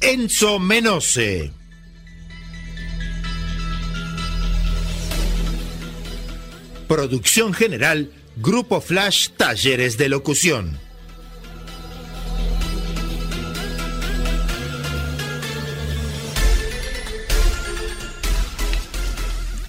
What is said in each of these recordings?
Enzo Menose. Producción general Grupo Flash Talleres de Locución.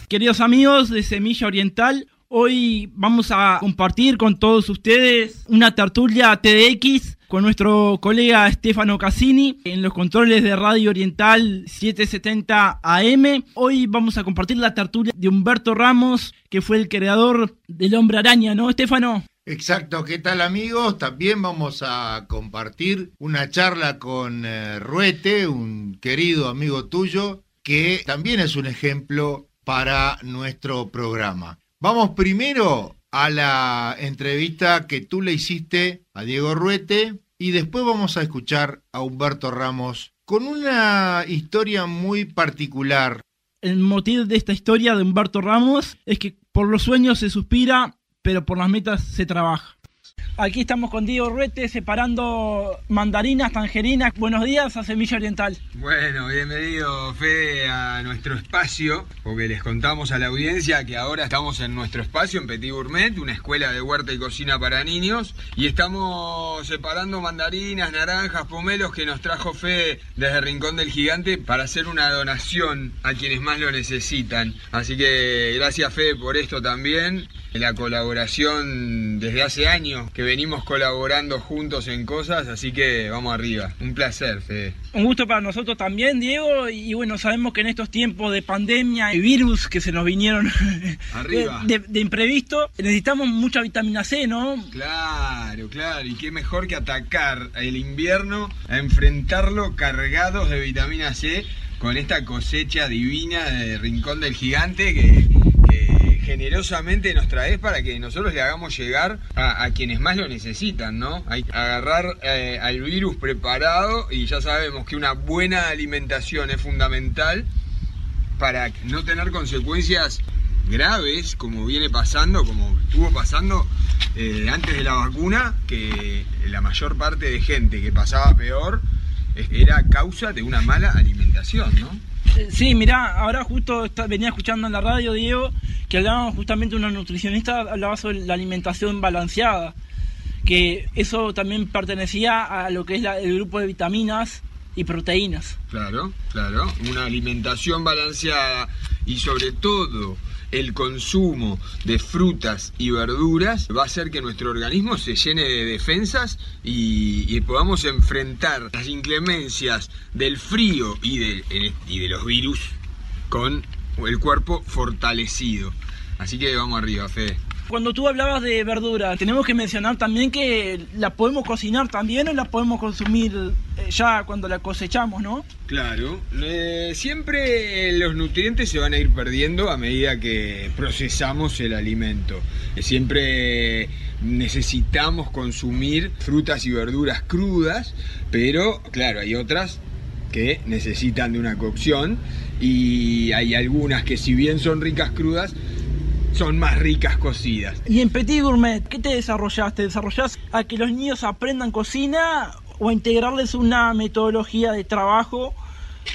Queridos amigos de Semilla Oriental, hoy vamos a compartir con todos ustedes una tertulia TDX con nuestro colega Stefano Cassini en los controles de Radio Oriental 770 AM. Hoy vamos a compartir la tertulia de Humberto Ramos, que fue el creador del Hombre Araña, ¿no, Stefano? Exacto, ¿qué tal amigos? También vamos a compartir una charla con eh, Ruete, un querido amigo tuyo, que también es un ejemplo para nuestro programa. Vamos primero a la entrevista que tú le hiciste a Diego Ruete y después vamos a escuchar a Humberto Ramos con una historia muy particular. El motivo de esta historia de Humberto Ramos es que por los sueños se suspira, pero por las metas se trabaja. Aquí estamos con Diego Ruete separando mandarinas, tangerinas. Buenos días a Semilla Oriental. Bueno, bienvenido Fede a nuestro espacio, porque les contamos a la audiencia que ahora estamos en nuestro espacio en Petit Gourmet, una escuela de huerta y cocina para niños, y estamos separando mandarinas, naranjas, pomelos que nos trajo Fede desde Rincón del Gigante para hacer una donación a quienes más lo necesitan. Así que gracias Fede por esto también. La colaboración desde hace años que venimos colaborando juntos en cosas, así que vamos arriba. Un placer, Fede. Un gusto para nosotros también, Diego. Y bueno, sabemos que en estos tiempos de pandemia y virus que se nos vinieron Arriba. De, de imprevisto, necesitamos mucha vitamina C, ¿no? Claro, claro. Y qué mejor que atacar el invierno, a enfrentarlo cargados de vitamina C con esta cosecha divina de Rincón del Gigante que, que generosamente nos traes para que nosotros le hagamos llegar a, quienes más lo necesitan, ¿no? Hay que agarrar eh, al virus preparado y ya sabemos que una buena alimentación es fundamental para no tener consecuencias graves como viene pasando, como estuvo pasando eh, antes de la vacuna, que la mayor parte de gente que pasaba peor eh, era causa de una mala alimentación, ¿no? Eh, Sí, mirá, ahora justo venía escuchando en la radio, Diego, que hablaban justamente una nutricionista, hablaba sobre la alimentación balanceada, que eso también pertenecía a lo que es el grupo de vitaminas y proteínas. Claro, claro. Una alimentación balanceada y sobre todo el consumo de frutas y verduras va a hacer que nuestro organismo se llene de defensas y, podamos enfrentar las inclemencias del frío y de, y de los virus con el cuerpo fortalecido. Así que vamos arriba, Fede. Cuando tú hablabas de verdura, tenemos que mencionar también que la podemos cocinar también o la podemos consumir eh, ya cuando la cosechamos, ¿no? Claro, eh, siempre los nutrientes se van a ir perdiendo a medida que procesamos el alimento. Eh, Siempre necesitamos consumir frutas y verduras crudas, pero claro, hay otras que necesitan de una cocción y hay algunas que si bien son ricas crudas, son más ricas cocidas. Y en Petit Gourmet, ¿qué te desarrollaste? ¿Desarrollás a que los niños aprendan cocina o a integrarles una metodología de trabajo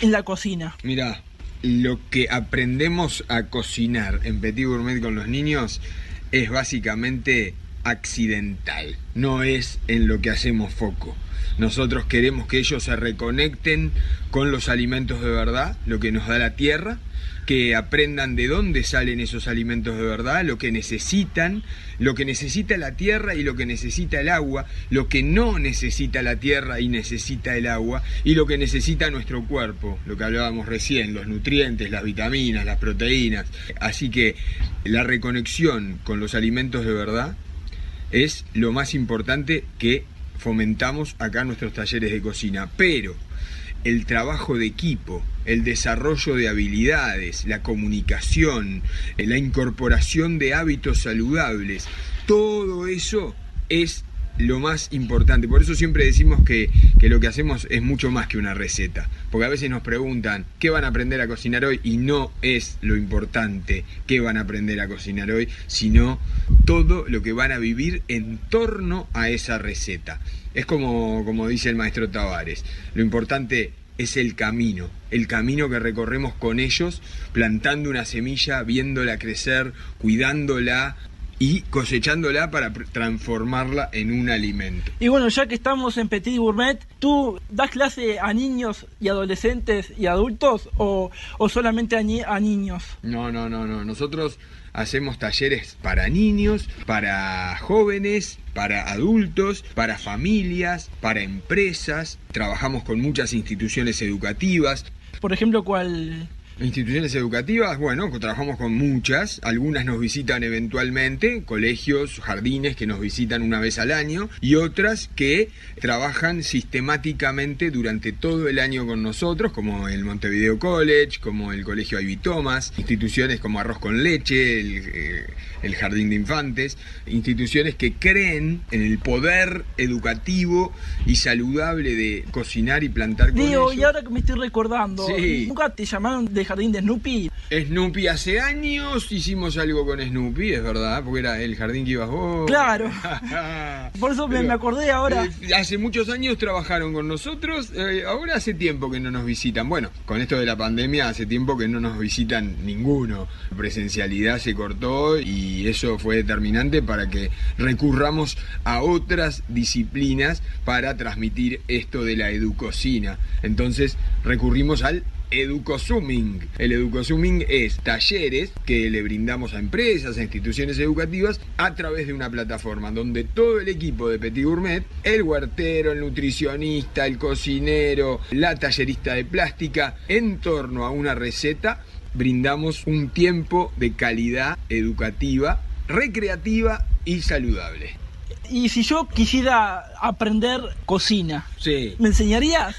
en la cocina? Mira, lo que aprendemos a cocinar en Petit Gourmet con los niños es básicamente accidental, no es en lo que hacemos foco. Nosotros queremos que ellos se reconecten con los alimentos de verdad, lo que nos da la tierra, que aprendan de dónde salen esos alimentos de verdad, lo que necesitan, lo que necesita la tierra y lo que necesita el agua, lo que no necesita la tierra y necesita el agua, y lo que necesita nuestro cuerpo, lo que hablábamos recién, los nutrientes, las vitaminas, las proteínas. Así que la reconexión con los alimentos de verdad es lo más importante que fomentamos acá en nuestros talleres de cocina. Pero el trabajo de equipo, el desarrollo de habilidades, la comunicación, la incorporación de hábitos saludables. Todo eso es lo más importante. Por eso siempre decimos que, lo que hacemos es mucho más que una receta. Porque a veces nos preguntan qué van a aprender a cocinar hoy y no es lo importante qué van a aprender a cocinar hoy, sino todo lo que van a vivir en torno a esa receta. Es como, como dice el maestro Tavares. Lo importante es el camino, el camino que recorremos con ellos, plantando una semilla, viéndola crecer, cuidándola, y cosechándola para transformarla en un alimento. Y bueno, ya que estamos en Petit Gourmet, ¿tú das clase a niños y adolescentes y adultos o, solamente a, a niños? No, no, no, no. Nosotros hacemos talleres para niños, para jóvenes, para adultos, para familias, para empresas. Trabajamos con muchas instituciones educativas. Por ejemplo, ¿cuál, Instituciones educativas, bueno, trabajamos con muchas, algunas nos visitan eventualmente, colegios, jardines que nos visitan una vez al año, y otras que trabajan sistemáticamente durante todo el año con nosotros, como el Montevideo College, como el Colegio Ivy Thomas, instituciones como Arroz con Leche, el, eh, el Jardín de Infantes, instituciones que creen en el poder educativo y saludable de cocinar y plantar con Digo, y ahora que me estoy recordando, ¿nunca te llamaron de jardín de Snoopy? Snoopy hace años hicimos algo con Snoopy, es verdad, porque era el jardín que ibas vos. Claro. Por eso me acordé ahora. Eh, hace muchos años trabajaron con nosotros, eh, ahora hace tiempo que no nos visitan. Bueno, con esto de la pandemia hace tiempo que no nos visitan ninguno. Presencialidad se cortó y eso fue determinante para que recurramos a otras disciplinas para transmitir esto de la educocina. Entonces recurrimos al Educosuming. El Educosuming es talleres que le brindamos a empresas, a instituciones educativas a través de una plataforma donde todo el equipo de Petit Gourmet, el huertero, el nutricionista, el cocinero, la tallerista de plástica, en torno a una receta, brindamos un tiempo de calidad educativa, recreativa y saludable. Y si yo quisiera aprender cocina, sí. ¿me enseñarías?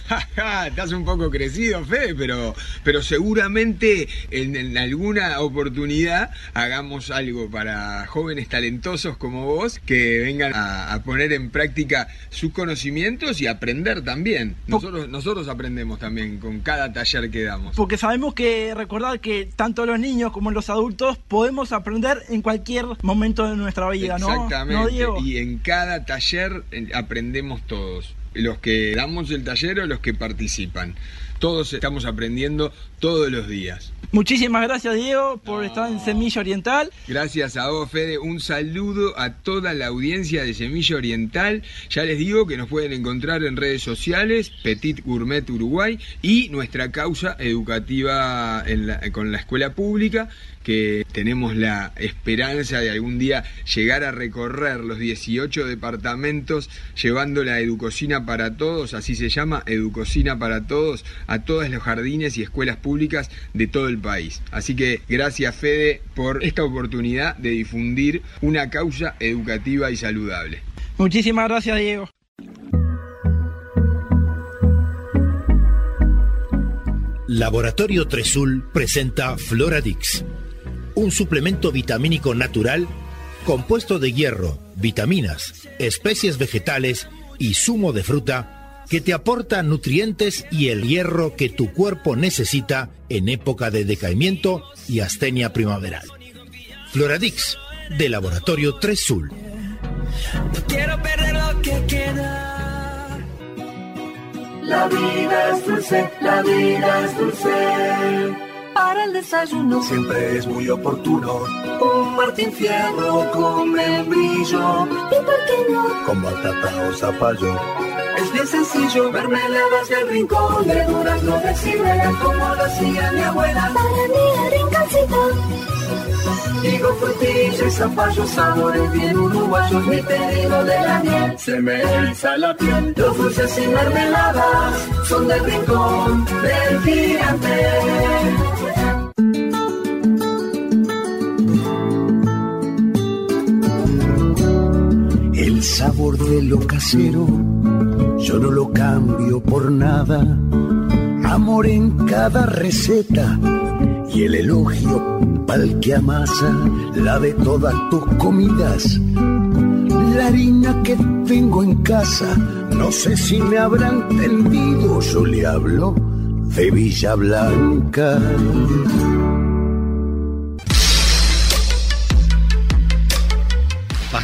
Estás un poco crecido, Fe, pero, pero seguramente en, alguna oportunidad hagamos algo para jóvenes talentosos como vos que vengan a, poner en práctica sus conocimientos y aprender también. Nosotros, nosotros aprendemos también con cada taller que damos. Porque sabemos que recordar que tanto los niños como los adultos podemos aprender en cualquier momento de nuestra vida, ¿no? Exactamente. Y en cada taller eh, aprendemos todos, los que damos el taller o los que participan. Todos estamos aprendiendo todos los días. Muchísimas gracias Diego por estar en Semilla Oriental. Gracias a vos Fede, un saludo a toda la audiencia de Semilla Oriental. Ya les digo que nos pueden encontrar en redes sociales, Petit Gourmet Uruguay y nuestra causa educativa con la escuela pública que tenemos la esperanza de algún día llegar a recorrer los 18 departamentos llevando la Educocina para todos, así se llama, Educocina para todos, a todos los jardines y escuelas públicas de todo el país. Así que gracias Fede por esta oportunidad de difundir una causa educativa y saludable. Muchísimas gracias Diego. Laboratorio Tresul presenta Floradix un suplemento vitamínico natural compuesto de hierro, vitaminas, especies vegetales y zumo de fruta que te aporta nutrientes y el hierro que tu cuerpo necesita en época de decaimiento y astenia primaveral. Floradix, de Laboratorio 3 Sul. quiero perder lo que queda. La vida es dulce, la vida es dulce para el desayuno. Siempre es muy oportuno. Un Martín Fierro con membrillo. ¿Y por qué no? Con batata o zapallo. Es bien sencillo, mermeladas del rincón de durazno de como lo hacía mi abuela. Para mí el rinconcito. Digo frutilla y zapallo, sabores bien uruguayos, mi pedido de la miel. Se me eriza la piel, los dulces y mermeladas son del rincón del gigante. Sabor de lo casero, yo no lo cambio por nada amor en cada receta y el elogio pa'l que amasa la de todas tus comidas. La harina que tengo en casa, no sé si me habrán entendido, yo le hablo de Villa Blanca.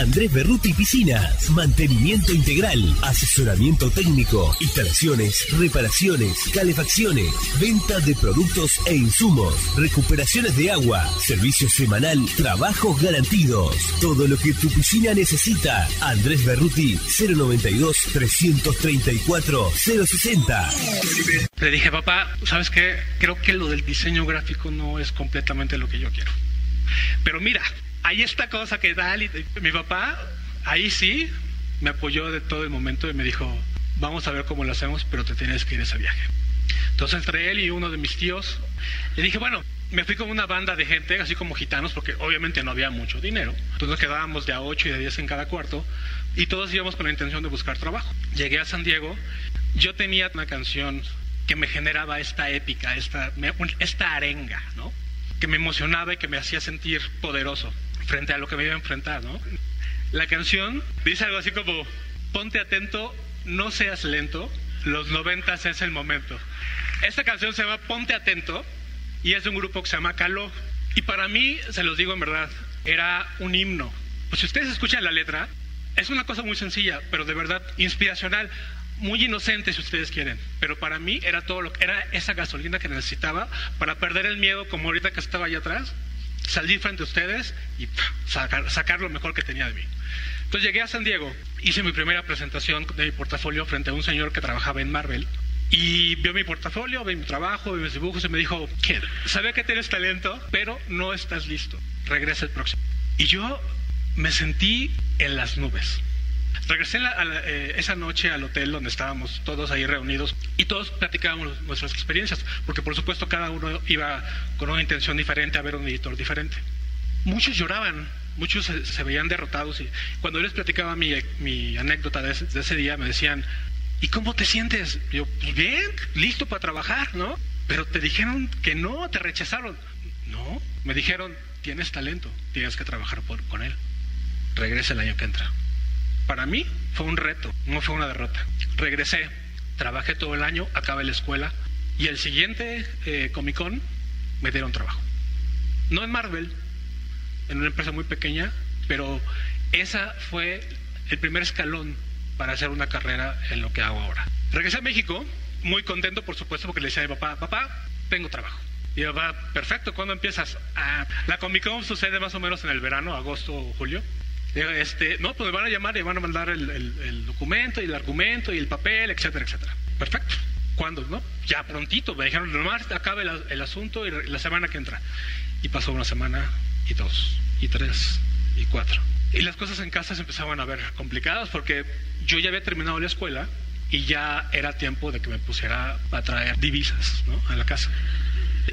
Andrés Berruti Piscinas, mantenimiento integral, asesoramiento técnico, instalaciones, reparaciones, calefacciones, venta de productos e insumos, recuperaciones de agua, servicio semanal, trabajos garantidos, todo lo que tu piscina necesita. Andrés Berruti 092 334 060. Le dije, papá, ¿sabes qué? Creo que lo del diseño gráfico no es completamente lo que yo quiero. Pero mira, hay esta cosa que tal. Y mi papá, ahí sí, me apoyó de todo el momento y me dijo, vamos a ver cómo lo hacemos, pero te tienes que ir a ese viaje. Entonces entre él y uno de mis tíos, le dije, bueno, me fui con una banda de gente, así como gitanos, porque obviamente no había mucho dinero. Entonces nos quedábamos de a 8 y de 10 en cada cuarto, y todos íbamos con la intención de buscar trabajo. Llegué a San Diego, yo tenía una canción que me generaba esta épica, esta, esta arenga, ¿no? que me emocionaba y que me hacía sentir poderoso frente a lo que me iba a enfrentar, ¿no? La canción dice algo así como, ponte atento, no seas lento, los noventas es el momento. Esta canción se llama Ponte atento y es de un grupo que se llama Caló. Y para mí, se los digo en verdad, era un himno. Pues si ustedes escuchan la letra, es una cosa muy sencilla, pero de verdad inspiracional, muy inocente si ustedes quieren. Pero para mí era todo lo que era esa gasolina que necesitaba para perder el miedo, como ahorita que estaba allá atrás, salir frente a ustedes y sacar, sacar lo mejor que tenía de mí. Entonces llegué a San Diego, hice mi primera presentación de mi portafolio frente a un señor que trabajaba en Marvel. Y vio mi portafolio, vio mi trabajo, vio mis dibujos y me dijo, kid, sabía que tienes talento, pero no estás listo. Regresa el próximo. Y yo me sentí en las nubes. Regresé eh, esa noche al hotel donde estábamos todos ahí reunidos y todos platicábamos nuestras experiencias, porque por supuesto cada uno iba con una intención diferente a ver un editor diferente. Muchos lloraban, muchos se, veían derrotados y cuando yo les platicaba mi, mi anécdota de ese, día me decían, ¿y cómo te sientes? yo, pues bien, listo para trabajar, ¿no? Pero te dijeron que no, te rechazaron. No, me dijeron, tienes talento, tienes que trabajar por, con él. Regresa el año que entra para mí fue un reto, no fue una derrota. Regresé, trabajé todo el año, acabé la escuela y el siguiente eh, Comic Con me dieron trabajo. No en Marvel, en una empresa muy pequeña, pero esa fue el primer escalón para hacer una carrera en lo que hago ahora. Regresé a México, muy contento por supuesto porque le decía a mi papá, papá, tengo trabajo. Y papá, perfecto, ¿cuándo empiezas? Ah, la Comic Con sucede más o menos en el verano, agosto o julio. Este, no, pues me van a llamar y van a mandar el, documento y el argumento y el papel, etcétera, etcétera. Perfecto. ¿Cuándo? ¿No? Ya prontito, me dijeron, nomás acabe el, asunto y la semana que entra. Y pasó una semana y dos, y tres, y cuatro. Y las cosas en casa se empezaban a ver complicadas porque yo ya había terminado la escuela y ya era tiempo de que me pusiera a traer divisas ¿no? a la casa.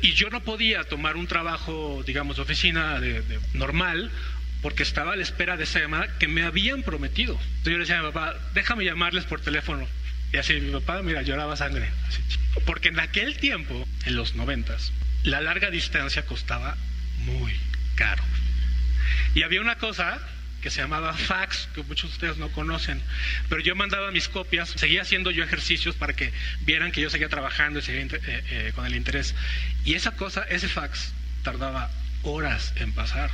Y yo no podía tomar un trabajo, digamos, de oficina de normal porque estaba a la espera de esa llamada que me habían prometido. Entonces yo le decía a mi papá, déjame llamarles por teléfono. Y así mi papá, mira, lloraba sangre. Porque en aquel tiempo, en los noventas, la larga distancia costaba muy caro. Y había una cosa que se llamaba fax, que muchos de ustedes no conocen, pero yo mandaba mis copias, seguía haciendo yo ejercicios para que vieran que yo seguía trabajando y seguía eh, eh, con el interés. Y esa cosa, ese fax, tardaba horas en pasar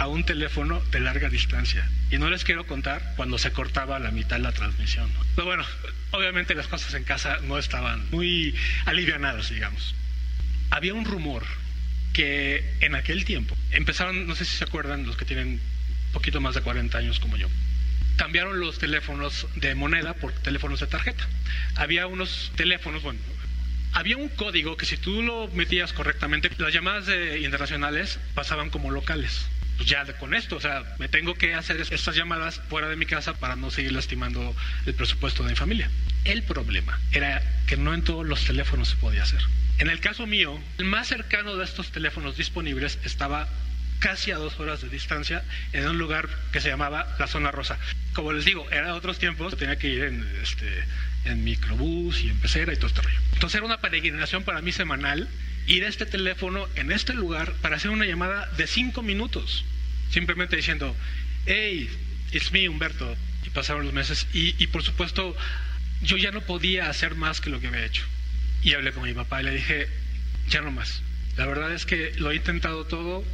a un teléfono de larga distancia. Y no les quiero contar cuando se cortaba la mitad la transmisión. Pero bueno, obviamente las cosas en casa no estaban muy alivianadas, digamos. Había un rumor que en aquel tiempo empezaron, no sé si se acuerdan los que tienen poquito más de 40 años como yo, cambiaron los teléfonos de moneda por teléfonos de tarjeta. Había unos teléfonos, bueno, había un código que si tú lo metías correctamente, las llamadas internacionales pasaban como locales. Pues ya con esto, o sea, me tengo que hacer estas llamadas fuera de mi casa para no seguir lastimando el presupuesto de mi familia. El problema era que no en todos los teléfonos se podía hacer. En el caso mío, el más cercano de estos teléfonos disponibles estaba casi a dos horas de distancia en un lugar que se llamaba la zona rosa. Como les digo, era de otros tiempos, tenía que ir en, este, en microbús y en pecera y todo este rollo. Entonces era una peregrinación para mí semanal ir a este teléfono en este lugar para hacer una llamada de cinco minutos, simplemente diciendo, hey, it's me, Humberto. Y pasaron los meses y, y por supuesto yo ya no podía hacer más que lo que había hecho. Y hablé con mi papá y le dije, ya no más. La verdad es que lo he intentado todo,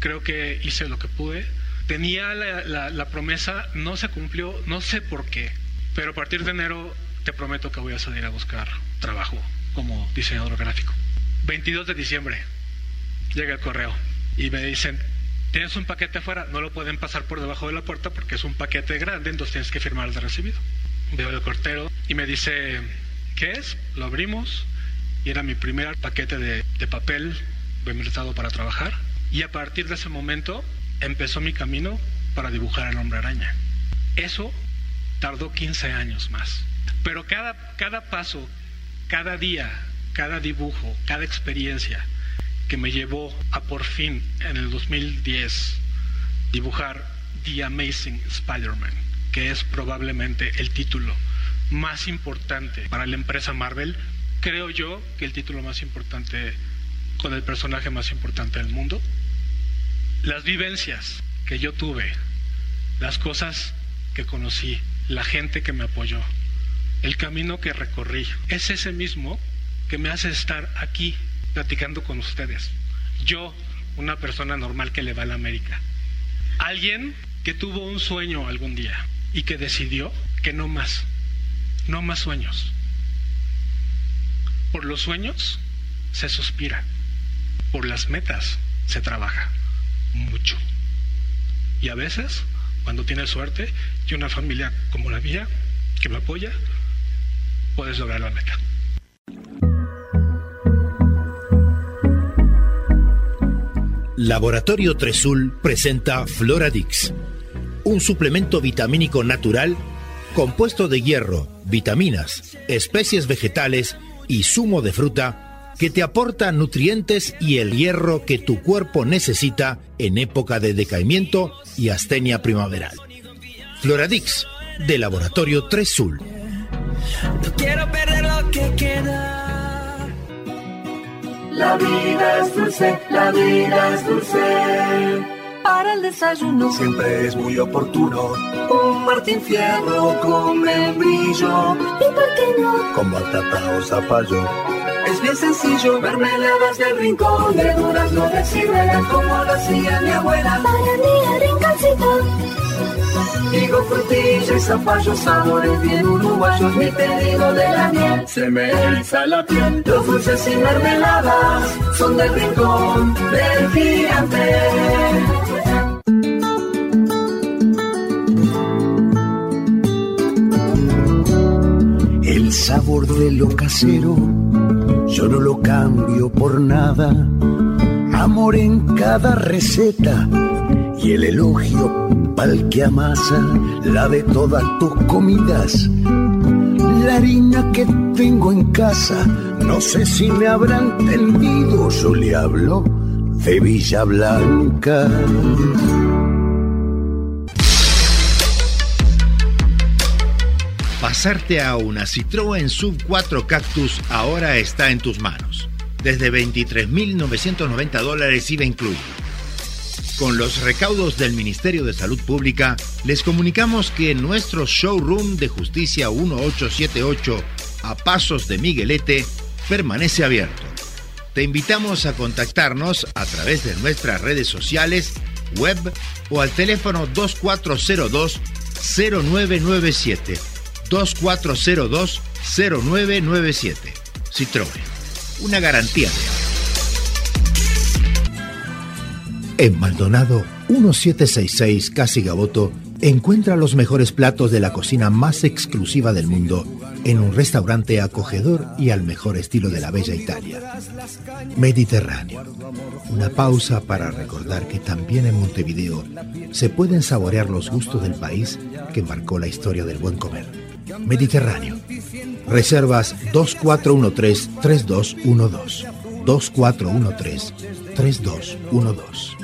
creo que hice lo que pude. Tenía la, promesa, no se cumplió, no sé por qué, pero a partir de enero te prometo que voy a salir a buscar trabajo como diseñador gráfico. 22 de diciembre llega el correo y me dicen, tienes un paquete afuera, no lo pueden pasar por debajo de la puerta porque es un paquete grande, entonces tienes que firmar el recibido. Veo el cortero y me dice, ¿qué es? Lo abrimos y era mi primer paquete de, de papel estado para trabajar y a partir de ese momento empezó mi camino para dibujar al hombre araña. Eso tardó 15 años más. Pero cada, cada paso, cada día, cada dibujo, cada experiencia que me llevó a por fin en el 2010 dibujar The Amazing Spider-Man, que es probablemente el título más importante para la empresa Marvel, creo yo que el título más importante con el personaje más importante del mundo, las vivencias que yo tuve, las cosas que conocí, la gente que me apoyó, el camino que recorrí, es ese mismo que me hace estar aquí platicando con ustedes. Yo, una persona normal que le va a la América. Alguien que tuvo un sueño algún día y que decidió que no más, no más sueños. Por los sueños se suspira, por las metas se trabaja mucho. Y a veces, cuando tienes suerte y una familia como la mía que me apoya, puedes lograr la meta. Laboratorio Tresul presenta Floradix, un suplemento vitamínico natural compuesto de hierro, vitaminas, especies vegetales y zumo de fruta que te aporta nutrientes y el hierro que tu cuerpo necesita en época de decaimiento y astenia primaveral. Floradix, de Laboratorio 3 Sul. No quiero perder lo que queda. La vida es dulce, la vida es dulce. Para el desayuno siempre es muy oportuno. Un Martín Fierro con membrillo. ¿Y por qué no? Con batata o zapallo es bien sencillo, mermeladas del rincón, de durazno de ciruela, como lo hacía mi abuela. Para mí el. Digo frutilla y zapallo, sabores bien uruguayos, mi pedido de la miel. Se me eriza la piel, los dulces y mermeladas son del rincón del gigante. El sabor de lo casero yo no lo cambio por nada. Amor en cada receta y el elogio pa'l que amasa la de todas tus comidas. La harina que tengo en casa, no sé si me habrán entendido, yo le hablo de Villa Blanca. Pasarte a una Citroën Sub 4 Cactus ahora está en tus manos. Desde 23.990 dólares IVA incluido. Con los recaudos del Ministerio de Salud Pública, les comunicamos que nuestro showroom de Justicia 1878 a Pasos de Miguelete permanece abierto. Te invitamos a contactarnos a través de nuestras redes sociales, web o al teléfono 2402-0997. 2402-0997. Citroën. Una garantía En Maldonado 1766 Casi Gaboto encuentra los mejores platos de la cocina más exclusiva del mundo en un restaurante acogedor y al mejor estilo de la bella Italia. Mediterráneo. Una pausa para recordar que también en Montevideo se pueden saborear los gustos del país que marcó la historia del buen comer. Mediterráneo. Reservas 2413-3212. 2413-3212.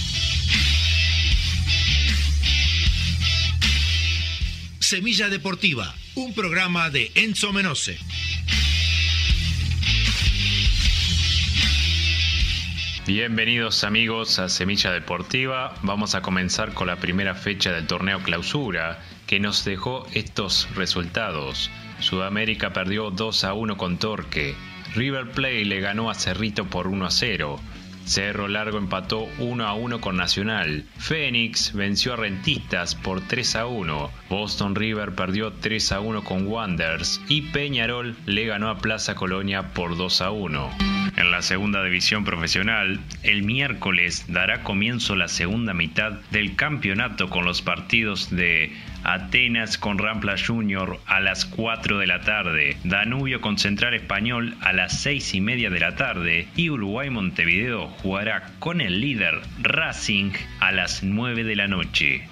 Semilla Deportiva, un programa de Enzo Menose. Bienvenidos amigos a Semilla Deportiva. Vamos a comenzar con la primera fecha del torneo clausura que nos dejó estos resultados. Sudamérica perdió 2 a 1 con Torque. River Plate le ganó a Cerrito por 1 a 0. Cerro Largo empató 1 a 1 con Nacional. Phoenix venció a Rentistas por 3 a 1. Boston River perdió 3 a 1 con Wanderers. Y Peñarol le ganó a Plaza Colonia por 2 a 1. En la segunda división profesional, el miércoles dará comienzo la segunda mitad del campeonato con los partidos de Atenas con Rampla Junior a las 4 de la tarde, Danubio con Central Español a las 6 y media de la tarde y Uruguay Montevideo jugará con el líder Racing a las 9 de la noche.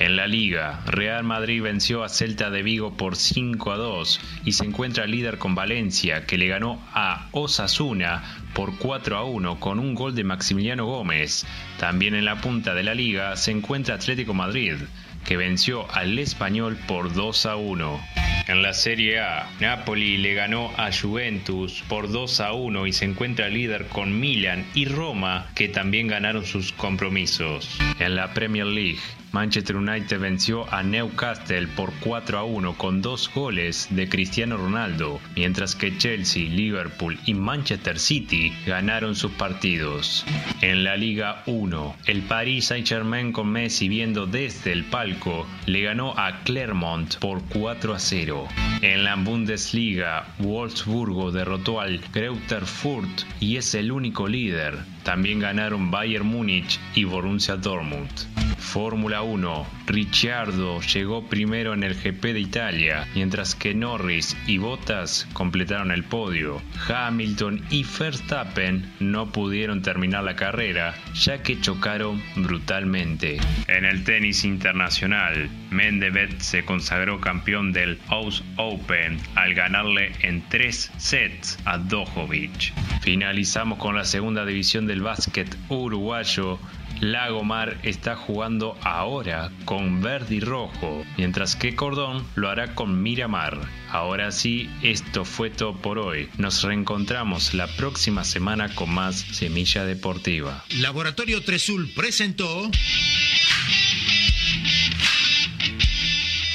En la liga, Real Madrid venció a Celta de Vigo por 5 a 2 y se encuentra líder con Valencia que le ganó a Osasuna por 4 a 1 con un gol de Maximiliano Gómez. También en la punta de la liga se encuentra Atlético Madrid que venció al español por 2 a 1. En la Serie A, Napoli le ganó a Juventus por 2 a 1 y se encuentra líder con Milan y Roma, que también ganaron sus compromisos. En la Premier League, Manchester United venció a Newcastle por 4 a 1 con dos goles de Cristiano Ronaldo, mientras que Chelsea, Liverpool y Manchester City ganaron sus partidos. En la Liga 1, el Paris Saint-Germain con Messi viendo desde el palco le ganó a Clermont por 4 a 0. En la Bundesliga, Wolfsburgo derrotó al Greuther Fürth y es el único líder. También ganaron Bayern Múnich y Borussia Dortmund. Fórmula 1. Ricciardo llegó primero en el GP de Italia, mientras que Norris y Bottas completaron el podio. Hamilton y Verstappen no pudieron terminar la carrera, ya que chocaron brutalmente. En el tenis internacional, Mendevet se consagró campeón del House Open al ganarle en tres sets a Djokovic. Finalizamos con la segunda división del básquet uruguayo Lagomar está jugando ahora con verde y rojo, mientras que Cordón lo hará con Miramar. Ahora sí, esto fue todo por hoy. Nos reencontramos la próxima semana con más Semilla Deportiva. Laboratorio Tresul presentó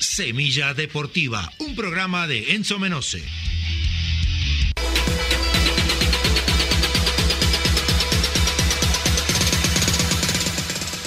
Semilla Deportiva, un programa de Enzo Menose.